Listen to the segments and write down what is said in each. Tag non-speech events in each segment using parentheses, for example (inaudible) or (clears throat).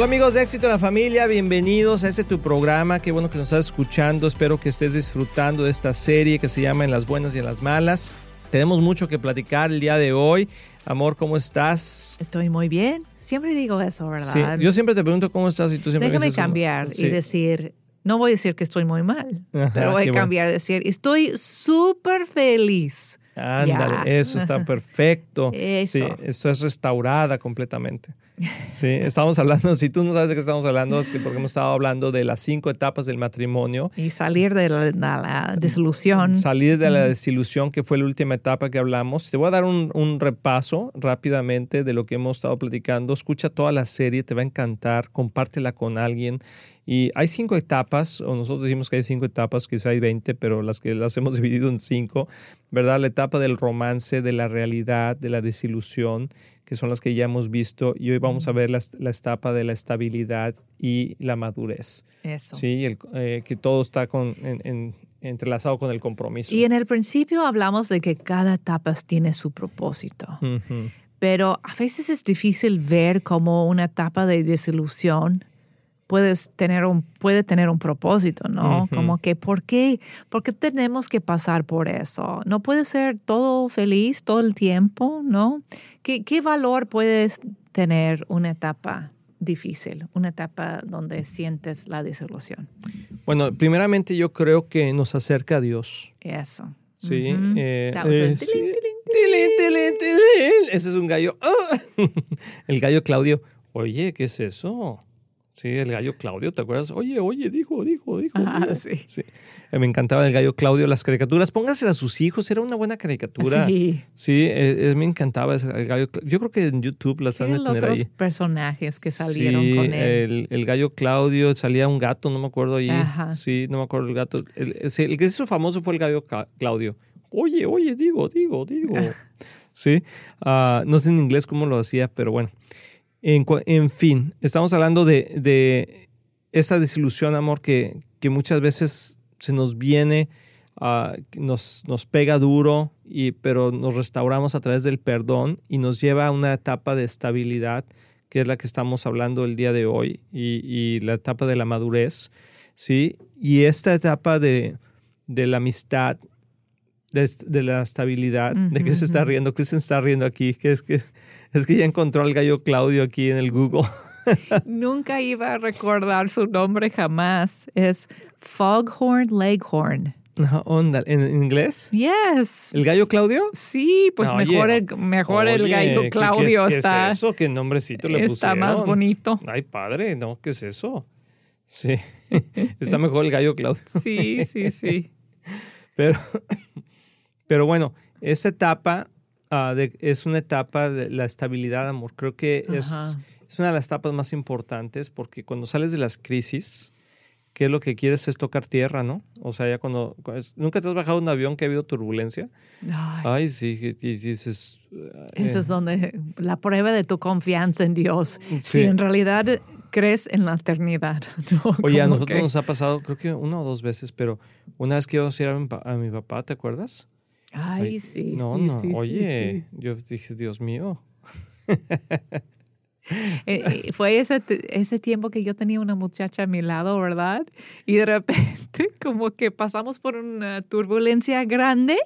Hola amigos de Éxito en la Familia, bienvenidos a este tu programa, qué bueno que nos estás escuchando, espero que estés disfrutando de esta serie que se llama En las buenas y en las malas. Tenemos mucho que platicar el día de hoy. Amor, ¿cómo estás? Estoy muy bien. Siempre digo eso, ¿verdad? Sí, yo siempre te pregunto cómo estás y tú siempre Déjame cambiar sí. y decir, no voy a decir que estoy muy mal, Ajá, pero voy a bueno. cambiar, decir, estoy súper feliz. Ándale, eso está (laughs) perfecto. Eso. Sí, esto es restaurada completamente. Sí, estamos hablando, si tú no sabes de qué estamos hablando, es que porque hemos estado hablando de las cinco etapas del matrimonio. Y salir de la, de la desilusión. Salir de la desilusión, que fue la última etapa que hablamos. Te voy a dar un, un repaso rápidamente de lo que hemos estado platicando. Escucha toda la serie, te va a encantar, compártela con alguien. Y hay cinco etapas, o nosotros decimos que hay cinco etapas, quizá hay 20, pero las que las hemos (laughs) dividido en cinco, ¿verdad? La etapa del romance, de la realidad, de la desilusión, que son las que ya hemos visto. Y hoy vamos a ver la, la etapa de la estabilidad y la madurez. Eso. Sí, el- eh, que todo está con, en- en- entrelazado con el compromiso. Y en el principio hablamos de que cada etapa tiene su propósito, Ujú. pero a veces es difícil ver cómo una etapa de desilusión puedes tener un, puede tener un propósito, ¿no? Como que, ¿por qué, ¿por qué tenemos que pasar por eso? No puede ser todo feliz todo el tiempo, ¿no? ¿Qué, qué valor puede tener una etapa difícil, una etapa donde sientes la desilusión? Bueno, primeramente yo creo que nos acerca a Dios. Eso. Sí. Ese es un gallo. ¡Ah! (laughs) El gallo Claudio. Oye, ¿qué es eso? Sí, el gallo Claudio, ¿te acuerdas? Oye, oye, dijo, dijo, dijo. Ah, sí. Sí. Eh, Me encantaba el gallo Claudio, las caricaturas. Póngaselas a sus hijos, era una buena caricatura. Sí. Sí, eh, eh, me encantaba el gallo. Cla- Yo creo que en YouTube las han de tener otros ahí. personajes que salieron sí, con él. El, el gallo Claudio, salía un gato, no me acuerdo ahí. Ajá. Sí, no me acuerdo el gato. El, que se hizo famoso fue el gallo Claudio. Oye, oye, digo, digo, digo. (laughs) sí, Ah, no sé en inglés cómo lo hacía, pero bueno. En, fin, estamos hablando de, de esta desilusión, amor, que, que muchas veces se nos viene, ah, nos, nos pega duro, y, pero nos restauramos a través del perdón y nos lleva a una etapa de estabilidad, que es la que estamos hablando el día de hoy, y, y la etapa de la madurez, ¿sí? Y esta etapa de, de la amistad, de, de la estabilidad, ¿de qué se está riendo? Kristen está riendo aquí, que es que, es que ya encontró al gallo Claudio aquí en el Google. (laughs) Nunca iba a recordar su nombre jamás. Es Foghorn Leghorn. Onda, ¿En inglés? Yes. ¿El gallo Claudio? Sí, pues mejor, el, mejor el gallo ¿qué- Claudio qué está, ¿Qué es eso? ¿Qué nombrecito le pusieron? está más bonito. Ay, padre, no, ¿qué es eso? Sí, (laughs) está mejor el gallo Claudio. (laughs) Sí, sí, sí. Pero, pero bueno, esta etapa ah, de- es una etapa de la estabilidad, amor. Creo que es, es una de las etapas más importantes porque cuando sales de las crisis, ¿qué es lo que quieres? Es tocar tierra, ¿no? O sea, ya cuando... ¿Nunca te has bajado un avión que ha habido turbulencia? Ay, Ay, sí, y y dices... eh, eso es donde la prueba de tu confianza en Dios. Si Sí. en realidad crees en la eternidad. (laughs) ¿no? Oye, a nosotros que- nos ha pasado, creo que una o dos veces, pero una vez que íbamos a a mi papá, ¿te acuerdas? Ay, Ay, sí, No, sí, no, sí, oye, sí. yo dije, Dios mío. (laughs) Eh, eh, fue ese, ese tiempo que yo tenía una muchacha a mi lado, ¿verdad? Y de repente (laughs) como que pasamos por una turbulencia grande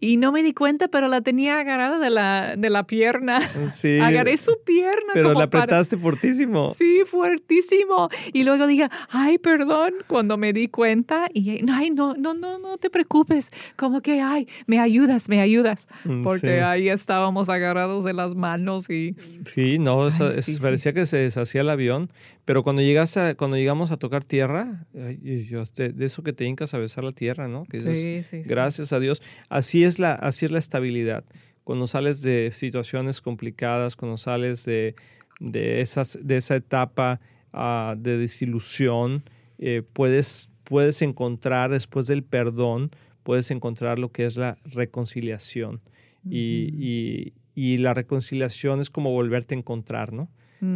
y no me di cuenta, pero la tenía agarrada de la, de la pierna. Sí. (laughs) Agarré su pierna. Pero como la para- apretaste fortísimo. Sí, fuertísimo. Y luego dije, ay, perdón, cuando me di cuenta. Y, ay, no, no, no, no te preocupes. Como que, ay, me ayudas, me ayudas. Mm, Porque sí. ahí estábamos agarrados de las manos y... Sí, no, eso- Ay, es- sí, sí, parecía que se deshacía el avión, pero cuando llegas a, cuando llegamos a tocar tierra, y yo, de, de eso que te hincas a besar la tierra, ¿no? Que dices, Sí, sí, sí. gracias a Dios. Así es la, así es la estabilidad. Cuando sales de situaciones complicadas, cuando sales de, de, esas, de esa etapa ah, de desilusión, eh, puedes, puedes encontrar después del perdón, puedes encontrar lo que es la reconciliación. y, y, la reconciliación es como volverte a encontrar, ¿no?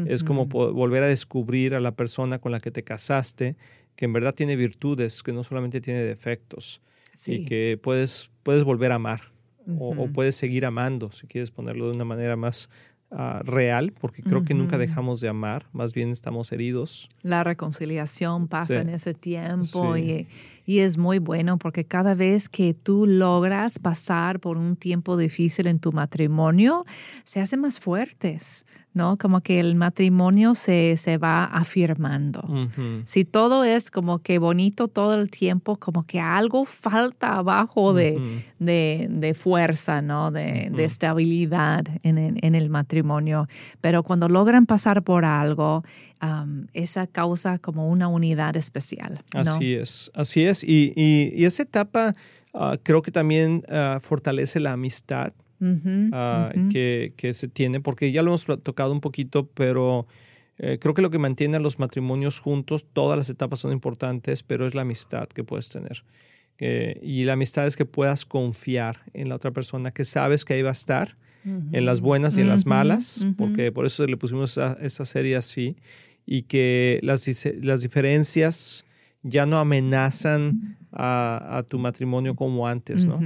Es como volver a descubrir a la persona con la que te casaste, que en verdad tiene virtudes, que no solamente tiene defectos, y que puedes, puedes volver a amar o, puedes seguir amando, si quieres ponerlo de una manera más Ah, real, porque creo que nunca dejamos de amar, más bien estamos heridos. La reconciliación pasa en ese tiempo y, y, es muy bueno porque cada vez que tú logras pasar por un tiempo difícil en tu matrimonio, se hacen más fuertes. ¿no? Como que el matrimonio se, se va afirmando. Si todo es como que bonito todo el tiempo, como que algo falta abajo de, de, fuerza, ¿no? De, de estabilidad en, en, el matrimonio. Pero cuando logran pasar por algo, esa causa como una unidad especial. Así es, así es. Y, y, esa etapa ah, creo que también ah, fortalece la amistad Ah, que, que, se tiene, porque ya lo hemos tocado un poquito, pero eh, creo que lo que mantiene a los matrimonios juntos, todas las etapas son importantes, pero es la amistad que puedes tener. y la amistad es que puedas confiar en la otra persona, que sabes que ahí va a estar, en las buenas y en las malas, porque por eso le pusimos esa, serie así, y que las, las diferencias ya no amenazan a, a tu matrimonio como antes, ¿no?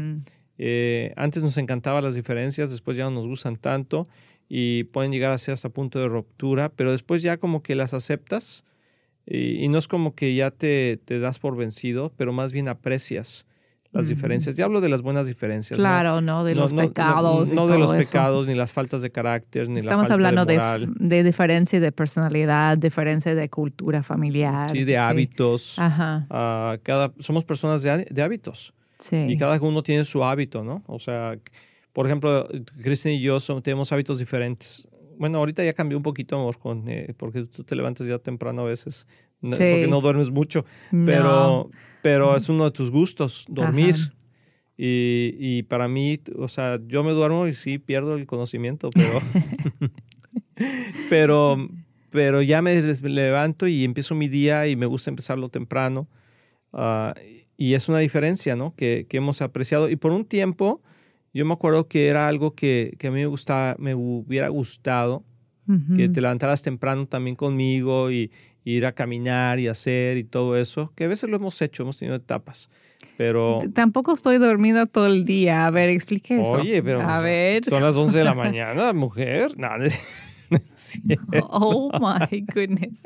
Eh, antes nos encantaban las diferencias, después ya no nos gustan tanto y pueden llegar a ser hasta punto de ruptura, pero después ya como que las aceptas y, no es como que ya te, te, das por vencido, pero más bien aprecias las diferencias. Ya hablo de las buenas diferencias. Claro, no, de los pecados. No, de los pecados, ni las faltas de carácter, ni Estamos la falta hablando de, moral. de, de, diferencia de personalidad, diferencia de cultura familiar. Sí, de hábitos. Ajá. Ah, cada, somos personas de, de hábitos. Y cada uno tiene su hábito, ¿no? O sea, por ejemplo, Kristen y yo tenemos hábitos diferentes. Bueno, ahorita ya cambió un poquito, amor, con, eh, porque tú te levantas ya temprano a veces, porque no duermes mucho, pero, pero es uno de tus gustos, dormir. Y, y, para mí, o sea, yo me duermo y sí pierdo el conocimiento, pero, (laughs) pero, pero ya me levanto y empiezo mi día y me gusta empezarlo temprano. Uh, y es una diferencia, ¿no? Que, que, hemos apreciado. Y por un tiempo, yo me acuerdo que era algo que, que a mí me, gustaba, me hubiera gustado, que te levantaras temprano también conmigo y, ir a caminar y hacer y todo eso, que a veces lo hemos hecho, hemos tenido etapas. Pero... Tampoco estoy dormida todo el día. A ver, explique eso. Oye, pero a ver. son las 11 de la (laughs) mañana, mujer. Nada. (laughs) (laughs) Oh my goodness.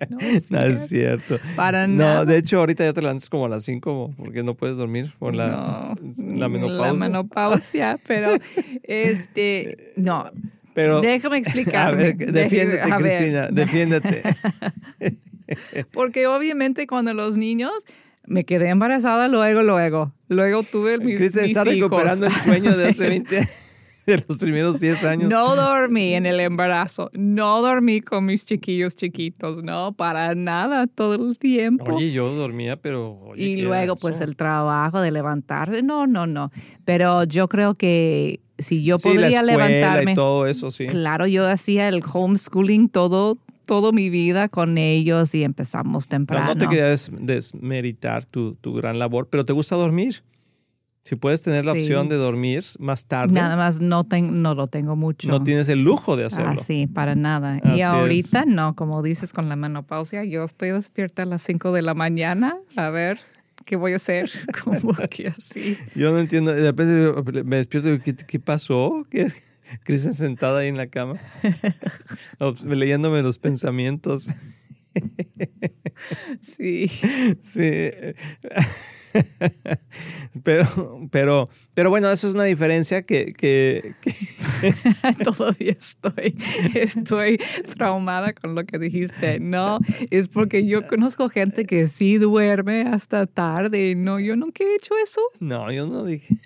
No es, cierto. Para nada. No, de hecho, ahorita ya te levantas como a las 5 porque no puedes dormir por la, la menopausia. La menopausia, pero este, no. Pero, Déjame (laughs) explicar. defiéndete, Cristina, defiéndete. (laughs) porque obviamente cuando los niños me quedé embarazada luego, luego. Luego tuve mis, Cristina está recuperando el sueño de hace (laughs) 20 años. de los primeros 10 años. No dormí en el embarazo, no dormí con mis chiquillos chiquitos, no, para nada, todo el tiempo. Oye, yo dormía, pero... y luego pues el trabajo de levantarse, no, no, no, pero yo creo que si yo podría levantarme... Y todo eso, sí. Claro, yo hacía el homeschooling todo, toda mi vida con ellos y empezamos temprano. No, no te quería desmeritar tu, tu gran labor, pero ¿te gusta dormir? Si puedes tener la opción de dormir más tarde. Nada más no, no lo tengo mucho. No tienes el lujo de hacerlo. Ah, sí, para nada. y ahorita no, como dices con la menopausia, yo estoy despierta a las 5 de la mañana. A ver, ¿qué voy a hacer? (laughs) Como que así. Yo no entiendo. De repente me despierto y ¿qué, qué pasó? ¿Qué? (laughs) Cristian sentada ahí en la cama, (laughs) leyéndome los pensamientos. Sí. Sí. pero, pero, pero bueno, eso es una diferencia que... que, (laughs) Todavía estoy, estoy traumada con lo que dijiste. No, es porque yo conozco gente que sí duerme hasta tarde. No, yo nunca he hecho eso. No, yo no dije.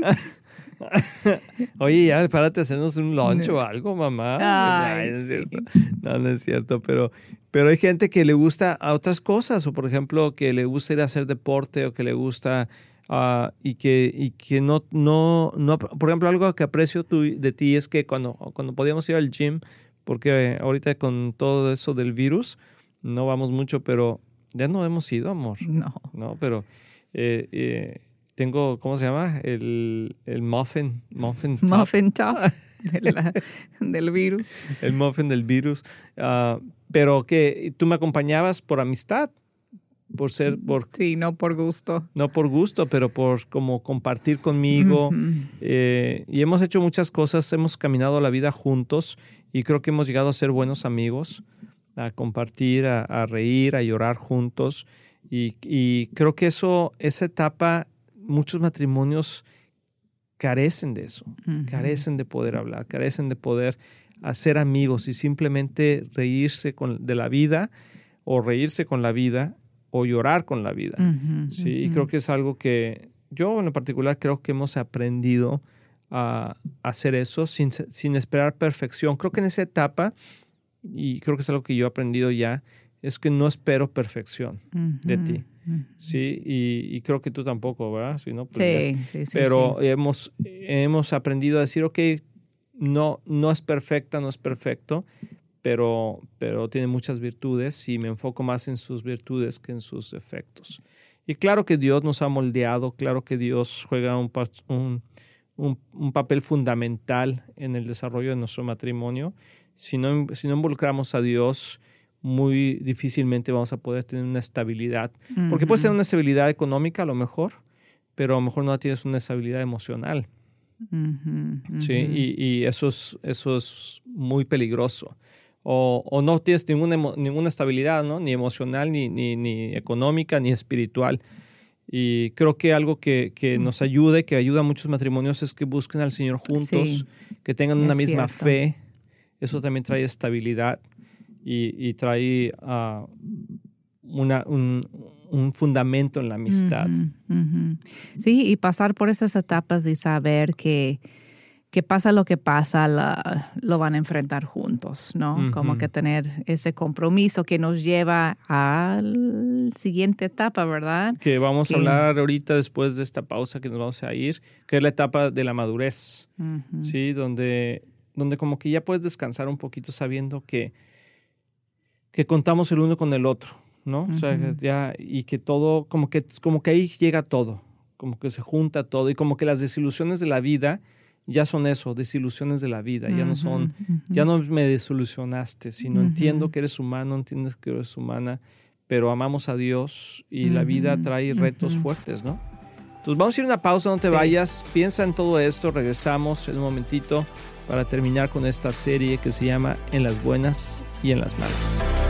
(laughs) (laughs) Oye, ya párate a hacernos un lunch o algo, mamá. no, es cierto. no, no es cierto, pero, pero hay gente que le gusta a otras cosas, o por ejemplo, que le gusta ir a hacer deporte o que le gusta uh, y que, y que no, no, no, por ejemplo, algo que aprecio de ti es que cuando, cuando podíamos ir al gym, porque ahorita con todo eso del virus, no vamos mucho, pero Ya no hemos ido, amor. No. No, pero eh, eh, tengo, ¿cómo se llama? El, el muffin. Muffin (laughs) top. Muffin top (laughs) de la- del virus. El muffin del virus. Ah, pero que tú me acompañabas por amistad, por ser, por, Sí, no por gusto. no por gusto, pero por como compartir conmigo. Eh, y hemos hecho muchas cosas, hemos caminado la vida juntos y creo que hemos llegado a ser buenos amigos, a compartir, a, a reír, a llorar juntos. Y, y creo que eso, esa etapa, muchos matrimonios carecen de eso, carecen de poder hablar, carecen de poder hacer amigos y simplemente reírse con, de la vida o reírse con la vida o llorar con la vida. Sí, y creo que es algo que yo en particular creo que hemos aprendido a hacer eso sin, sin esperar perfección. Creo que en esa etapa, y creo que es algo que yo he aprendido ya, es que no espero perfección de ti. Sí, y, y creo que tú tampoco, ¿verdad? Si no, pues. Sí, sí, sí. Pero. Hemos, hemos aprendido a decir, ok, no, no es perfecta, no es perfecto, pero, pero tiene muchas virtudes y me enfoco más en sus virtudes que en sus defectos. Y claro que Dios nos ha moldeado, claro que Dios juega un, un- un papel fundamental en el desarrollo de nuestro matrimonio. Si no, si no involucramos a Dios, muy difícilmente vamos a poder tener una estabilidad. Porque puedes tener una estabilidad económica a lo mejor, pero a lo mejor no tienes una estabilidad emocional. ¿sí? Y, y eso, es, eso es muy peligroso. O, o no tienes ninguna, ninguna estabilidad, ¿no? Ni emocional, ni, ni, ni económica, ni espiritual. Y creo que algo que, que nos ayude, que ayuda a muchos matrimonios, es que busquen al Señor juntos, Sí, que tengan una misma cierto. fe. Eso también trae estabilidad y, y trae ah, una, un, un fundamento en la amistad. Sí, y pasar por esas etapas y saber que, que pasa lo que pasa, la- lo van a enfrentar juntos, ¿no? Como que tener ese compromiso que nos lleva a la siguiente etapa, ¿verdad? que vamos que- a hablar ahorita después de esta pausa que nos vamos a ir, que es la etapa de la madurez. ¿sí? Donde, donde como que ya puedes descansar un poquito sabiendo que, que contamos el uno con el otro, ¿no? O sea, ya, y que todo, como que, como que ahí llega todo, como que se junta todo, y como que las desilusiones de la vida ya son eso, desilusiones de la vida, ya no son, ya no me desilusionaste, sino Ujú. entiendo que eres humano, entiendes que eres humana, pero amamos a Dios y la vida trae retos fuertes, ¿no? Entonces vamos a ir a una pausa, no te Sí. vayas, piensa en todo esto, regresamos en un momentito para terminar con esta serie que se llama En las buenas y en las malas.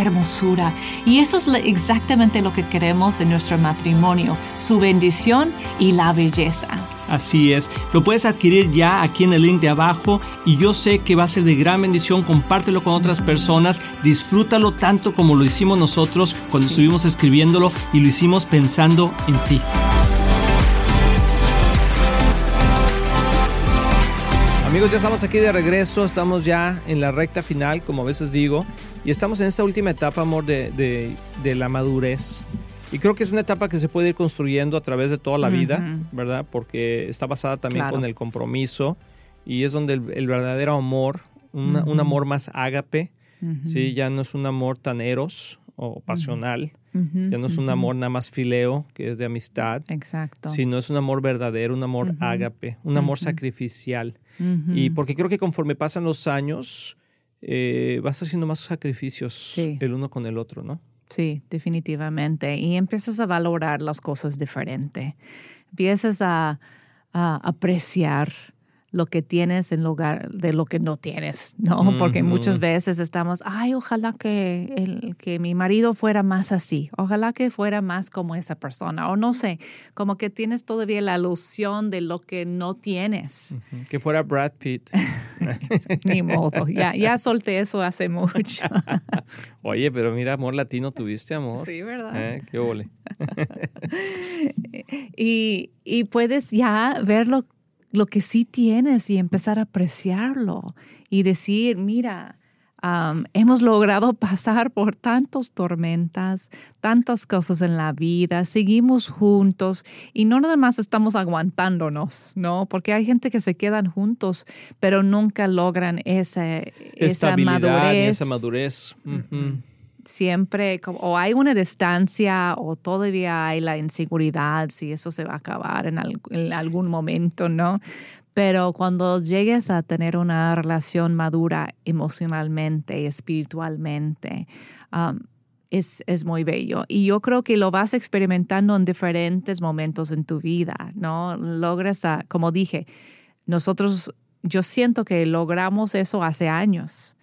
hermosura. Y eso es exactamente lo que queremos en nuestro matrimonio, su bendición y la belleza. Así es, lo puedes adquirir ya aquí en el link de abajo y yo sé que va a ser de gran bendición, compártelo con otras personas, disfrútalo tanto como lo hicimos nosotros cuando estuvimos escribiéndolo y lo hicimos pensando en ti. Amigos, ya estamos aquí de regreso, estamos ya en la recta final, como a veces digo, y estamos en esta última etapa, amor, de, de- de la madurez. Y creo que es una etapa que se puede ir construyendo a través de toda la vida. ¿verdad? Porque está basada también Claro. con el compromiso y es donde el, el verdadero amor, una- un amor más ágape, Ujú, ¿sí? Ya no es un amor tan eros o pasional, ya no es un amor nada más fileo, que es de amistad, Exacto. sino es un amor verdadero, un amor ágape, un amor sacrificial. Y porque creo que conforme pasan los años, eh, vas haciendo más sacrificios Sí. el uno con el otro, ¿no? Sí, definitivamente. Y empiezas a valorar las cosas diferente. Empiezas a, a apreciar lo que tienes en lugar de lo que no tienes, ¿no? (laughs) Porque muchas veces estamos, ay, ojalá que, el, que mi marido fuera más así, ojalá que fuera más como esa persona, o no sé, como que tienes todavía la ilusión de lo que no tienes. Que fuera Brad Pitt. (laughs) Ni modo, ya, ya solté eso hace mucho. (laughs) Oye, pero mira, amor latino tuviste, amor. Sí, ¿verdad? ¿Eh? Qué ole. y, y puedes ya verlo lo que sí tienes y empezar a apreciarlo y decir, mira, hemos logrado (laughs) pasar por tantas tormentas, tantas cosas en la vida, seguimos juntos y no nada más estamos aguantándonos, ¿no? Porque hay gente que se quedan juntos, pero nunca logran esa, esa madurez. Esa madurez siempre o hay una distancia o todavía hay la inseguridad si eso se va a acabar en, algún momento, ¿no? Pero cuando llegues a tener una relación madura emocionalmente, espiritualmente, um, es, es, muy bello. Y yo creo que lo vas experimentando en diferentes momentos en tu vida, ¿no? Logras, como dije, nosotros, yo siento que logramos eso hace años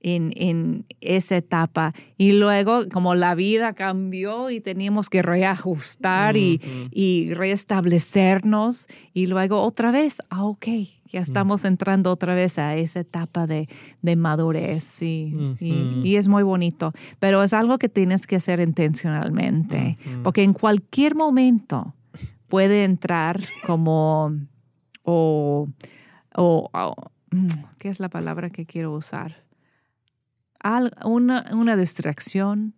en, en, esa etapa. Y luego, como la vida cambió y teníamos que reajustar y, y, restablecernos, y luego otra vez, ah, ok, ya estamos entrando otra vez a esa etapa de, de madurez y, y, es muy bonito. Pero es algo que tienes que hacer intencionalmente, porque en cualquier momento puede entrar como, o, o, o ¿qué es la palabra que quiero usar? Una, una distracción,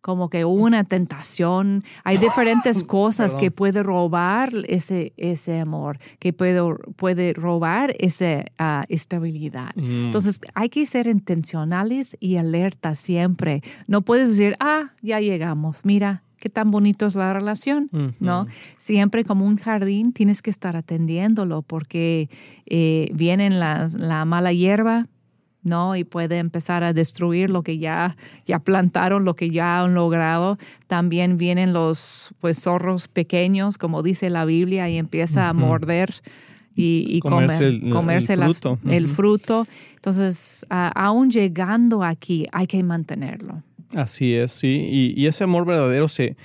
como que una tentación. Hay diferentes (coughs) cosas que puede robar ese, ese amor, que puede, puede robar esa ah, estabilidad. Mm. Entonces, hay que ser intencionales y alerta siempre. No puedes decir, ah, ya llegamos, mira. Qué tan bonito es la relación, ¿no? Siempre como un jardín tienes que estar atendiéndolo porque eh, viene la mala hierba, ¿no? Y puede empezar a destruir lo que ya, ya plantaron, lo que ya han logrado. También vienen los pues, zorros pequeños, como dice la Biblia, y empieza a morder y, comerse, el, fruto. Entonces, aún llegando aquí, hay que mantenerlo. Así es, sí. Y, ese amor verdadero se,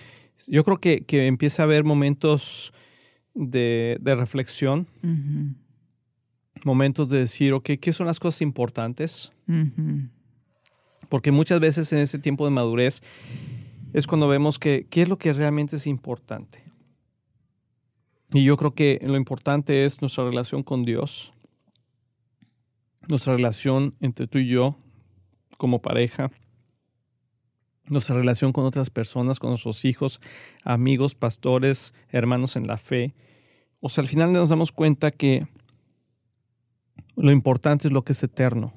yo creo que, empieza a haber momentos de, reflexión momentos de decir, ok, ¿qué son las cosas importantes? Porque muchas veces en ese tiempo de madurez es cuando vemos que qué es lo que realmente es importante. Y yo creo que lo importante es nuestra relación con Dios, nuestra relación entre tú y yo como pareja, nuestra relación con otras personas, con nuestros hijos, amigos, pastores, hermanos en la fe. O sea, al final nos damos cuenta que lo importante es lo que es eterno.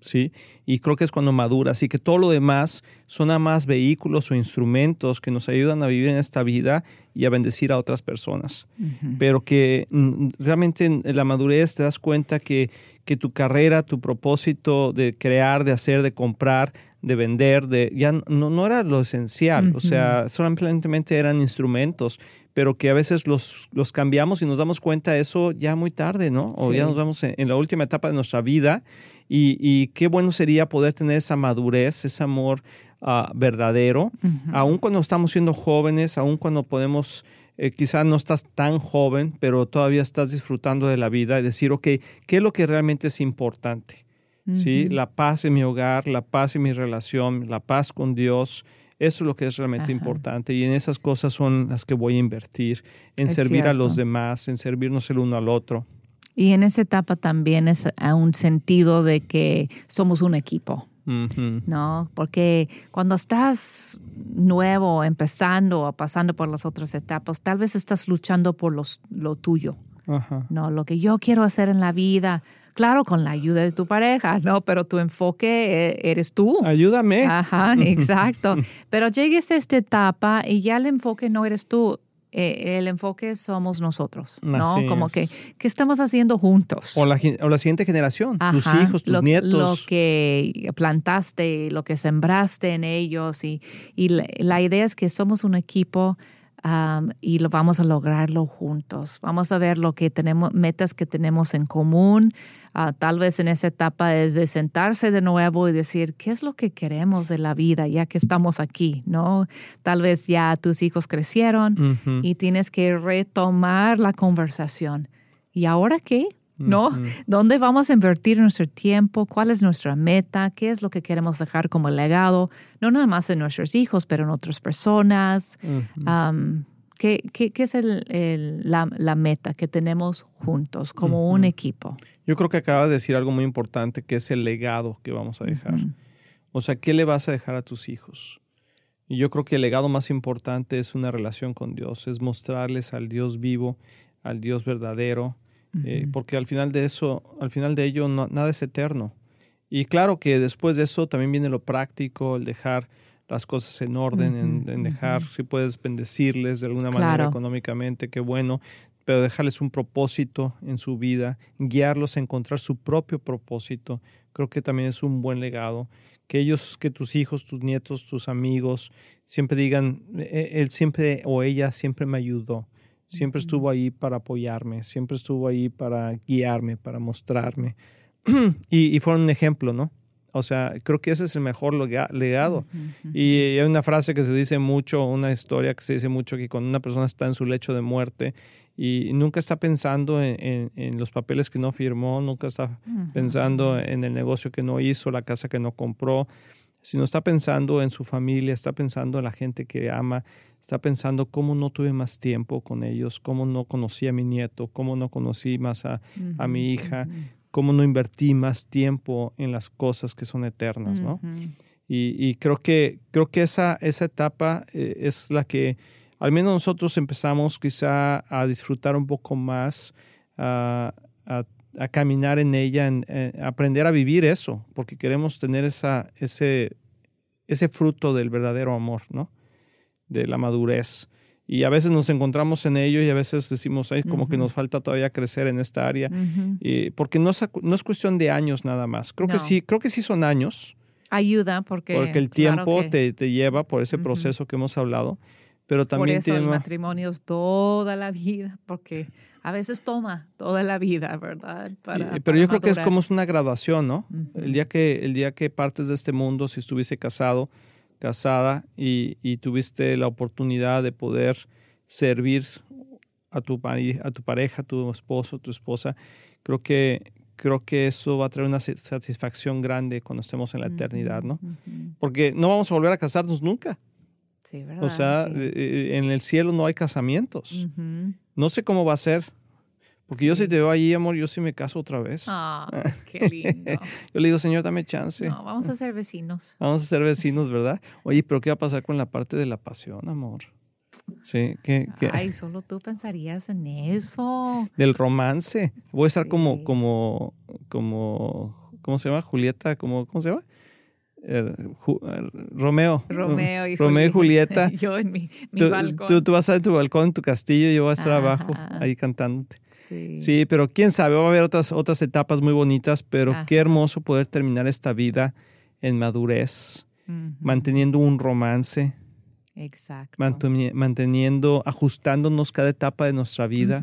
¿Sí? Y creo que es cuando madura. Así que todo lo demás son nada más vehículos o instrumentos que nos ayudan a vivir en esta vida y a bendecir a otras personas. Pero que mm, realmente en la madurez te das cuenta que, que tu carrera, tu propósito de crear, de hacer, de comprar, de vender, de ya no, no era lo esencial, o sea, solamente eran instrumentos, pero que a veces los, los cambiamos y nos damos cuenta de eso ya muy tarde, ¿no? O ya nos vamos en, la última etapa de nuestra vida y, qué bueno sería poder tener esa madurez, ese amor ah, verdadero, aun cuando estamos siendo jóvenes, aun cuando podemos... Eh, quizás no estás tan joven, pero todavía estás disfrutando de la vida y decir, ok, ¿qué es lo que realmente es importante? ¿sí? La paz en mi hogar, la paz en mi relación, la paz con Dios. Eso es lo que es realmente importante y en esas cosas son las que voy a invertir, en servir a los demás, en servirnos el uno al otro. Y en esa etapa también es a un sentido de que somos un equipo, ¿no? Porque cuando estás nuevo, empezando o pasando por las otras etapas, tal vez estás luchando por los, lo tuyo, ¿no? Lo que yo quiero hacer en la vida, Claro, con la ayuda de tu pareja, ¿no? Pero tu enfoque eh, eres tú. Ayúdame. Ajá, (laughs) exacto. Pero llegues a esta etapa y ya el enfoque no eres tú, eh, el enfoque somos nosotros, ¿no? Como que, ¿qué estamos haciendo juntos? O la, siguiente generación, tus hijos, tus nietos. Lo que plantaste, lo que sembraste en ellos. Y, y la, idea es que somos un equipo um, y lo vamos a lograrlo juntos. Vamos a ver lo que tenemos, metas que tenemos en común. Uh, tal vez en esa etapa es de sentarse de nuevo y decir, ¿qué es lo que queremos de la vida ya que estamos aquí? ¿No? Tal vez ya tus hijos crecieron y tienes que retomar la conversación. ¿Y ahora qué? ¿No? ¿Dónde vamos a invertir nuestro tiempo? ¿Cuál es nuestra meta? ¿Qué es lo que queremos dejar como legado? No nada más en nuestros hijos, pero en otras personas. ¿qué, es la, meta que tenemos juntos como un equipo? Yo creo que acabas de decir algo muy importante, que es el legado que vamos a dejar. O sea, ¿qué le vas a dejar a tus hijos? Y yo creo que el legado más importante es una relación con Dios, es mostrarles al Dios vivo, al Dios verdadero, eh, porque al final de eso, al final de ello, nada es eterno. Y claro que después de eso también viene lo práctico, el dejar las cosas en orden, en, dejar, si puedes bendecirles de alguna manera económicamente, qué bueno, pero dejarles un propósito en su vida, guiarlos a encontrar su propio propósito, creo que también es un buen legado. Que ellos, que tus hijos, tus nietos, tus amigos, siempre digan, e, él siempre o ella siempre me ayudó Siempre estuvo ahí para apoyarme, siempre estuvo ahí para guiarme, para mostrarme. (clears throat) y, y fueron un ejemplo, ¿no? O sea, creo que ese es el mejor legado. Y hay una frase que se dice mucho, una historia que se dice mucho, que cuando una persona está en su lecho de muerte y nunca está pensando en, los papeles que no firmó, nunca está pensando en el negocio que no hizo, la casa que no compró, sino está pensando en su familia, está pensando en la gente que ama, está pensando cómo no tuve más tiempo con ellos, cómo no conocí a mi nieto, cómo no conocí más a, mi hija, cómo no invertí más tiempo en las cosas que son eternas, ¿no? y, creo que, creo que esa, esa etapa eh, es la que al menos nosotros empezamos quizá a disfrutar un poco más, a, caminar en ella, a aprender a vivir eso, porque queremos tener esa, ese, ese fruto del verdadero amor, ¿no? de la madurez. Y a veces nos encontramos en ello y a veces decimos, Ay, como que nos falta todavía crecer en esta área. y porque no es, no es cuestión de años nada más. Creo que sí, creo que sí son años. Ayuda porque... Porque el tiempo te, te, lleva por ese proceso que hemos hablado. Pero también por eso el matrimonio es toda la vida, porque a veces toma toda la vida, ¿verdad? pero yo creo que es como es una graduación, ¿no? el, día que, el día que partes de este mundo, si estuviese casado, casada y, tuviste la oportunidad de poder servir a tu, a tu pareja, a tu esposo, a tu esposa, creo que, creo que eso va a traer una satisfacción grande cuando estemos en la eternidad, ¿no? Porque no vamos a volver a casarnos nunca. Sí, ¿verdad? O sea, eh, eh, en el cielo no hay casamientos. No sé cómo va a ser, porque yo si te veo ahí, amor, yo sí me caso otra vez. Ah, (laughs) qué lindo. yo le digo, Señor, dame chance. No, vamos a ser vecinos. Vamos a ser vecinos, ¿verdad? Oye, pero ¿qué va a pasar con la parte de la pasión, amor? Sí, ¿qué, Ay, solo tú pensarías en eso. Del romance. Voy a estar como, como, como, ¿cómo se llama? Julieta, como, ¿cómo se llama? Romeo. Romeo y Romeo Julieta. Y (laughs) yo en mi, tú, balcón. Tú, vas a estar en tu balcón, en tu castillo, y yo voy a estar abajo ahí cantándote. Sí. pero quién sabe, va a haber otras, otras etapas muy bonitas, pero qué hermoso poder terminar esta vida en madurez, manteniendo un romance. Exacto. Manteniendo, ajustándonos cada etapa de nuestra vida.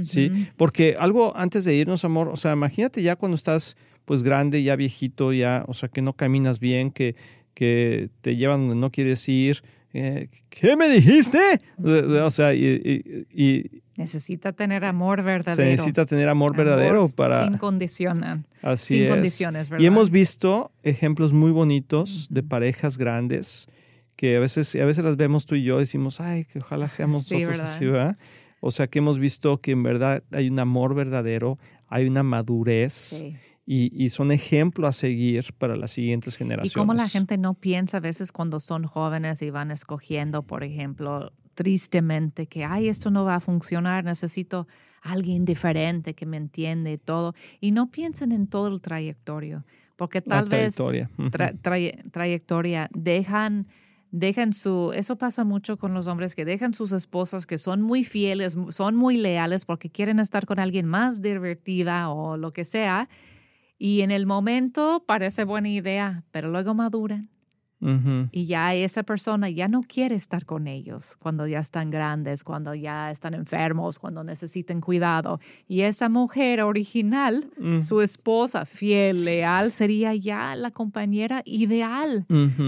Sí, porque algo antes de irnos, amor, o sea, imagínate ya cuando estás pues grande, ya viejito, ya, o sea, que no caminas bien, que, que te llevan donde no quieres ir. Eh, ¿Qué me dijiste? O sea, y, Necesita tener amor verdadero. Se necesita tener amor, verdadero para... Sin condiciones. Así sin condiciones, ¿verdad? Y hemos visto ejemplos muy bonitos de parejas grandes que a veces, a veces las vemos tú y yo y decimos, ay, que ojalá seamos nosotros así, ¿verdad? O sea, que hemos visto que en verdad hay un amor verdadero, hay una madurez. Sí y, son ejemplo a seguir para las siguientes generaciones. Y cómo la gente no piensa a veces cuando son jóvenes y van escogiendo, por ejemplo, tristemente que, ay, esto no va a funcionar, necesito alguien diferente que me entiende y todo. Y no piensen en todo el trayectorio, porque tal vez trayectoria dejan dejan su, eso pasa mucho con los hombres que dejan sus esposas que son muy fieles, son muy leales porque quieren estar con alguien más divertida o lo que sea y en el momento parece buena idea, pero luego maduran. Y ya esa persona ya no quiere estar con ellos cuando ya están grandes, cuando ya están enfermos, cuando necesiten cuidado. Y esa mujer original, Mm. su esposa fiel, leal, sería ya la compañera ideal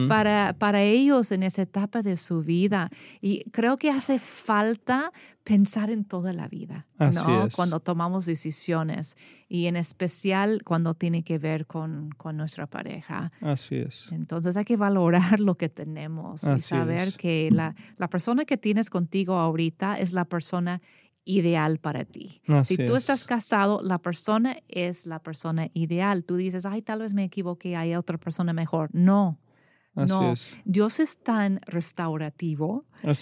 para, para ellos en esa etapa de su vida. Y creo que hace falta pensar en toda la vida, Así ¿no? es. Cuando tomamos decisiones y en especial cuando tiene que ver con, con nuestra pareja. Así es. Entonces hay que valorar (laughs) lo que tenemos y Así saber es. que la, la persona que tienes contigo ahorita es la persona ideal para ti. Así si tú es. estás casado, la persona es la persona ideal. Tú dices, ay, tal vez me equivoqué, hay otra persona mejor. No, Así no. es. Dios es tan restaurativo, eh,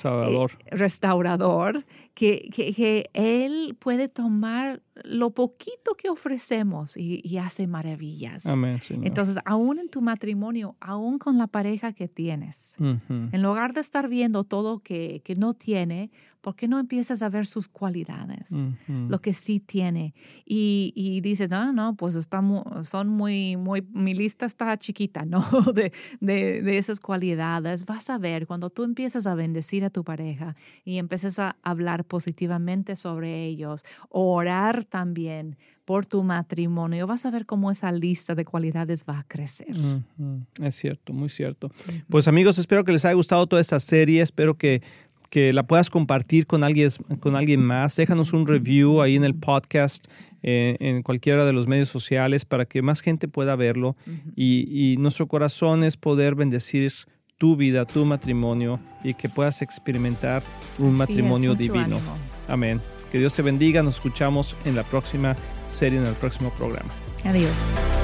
restaurador, que, que, que Él puede tomar lo poquito que ofrecemos y, y hace maravillas. Amén, Señor. Entonces, aún en tu matrimonio, aún con la pareja que tienes, en lugar de estar viendo todo que, que no tiene, ¿por qué no empiezas a ver sus cualidades? Lo que sí tiene. Y, y dices, no, no, pues está son muy, muy, mi lista está chiquita, ¿no? (laughs) De, de, de esas cualidades. Vas a ver cuando tú empiezas a bendecir a tu pareja y empiezas a hablar positivamente sobre ellos, orar también por tu matrimonio, vas a ver cómo esa lista de cualidades va a crecer. Ujú. Es cierto, muy cierto. Pues amigos, espero que les haya gustado toda esta serie, espero que, que la puedas compartir con alguien, con alguien más. Déjanos un review ahí en el podcast, eh, en cualquiera de los medios sociales, para que más gente pueda verlo. y, y nuestro corazón es poder bendecir tu vida, tu matrimonio y que puedas experimentar un matrimonio divino. ánimo. Amén. Que Dios te bendiga. Nos escuchamos en la próxima serie, en el próximo programa. Adiós.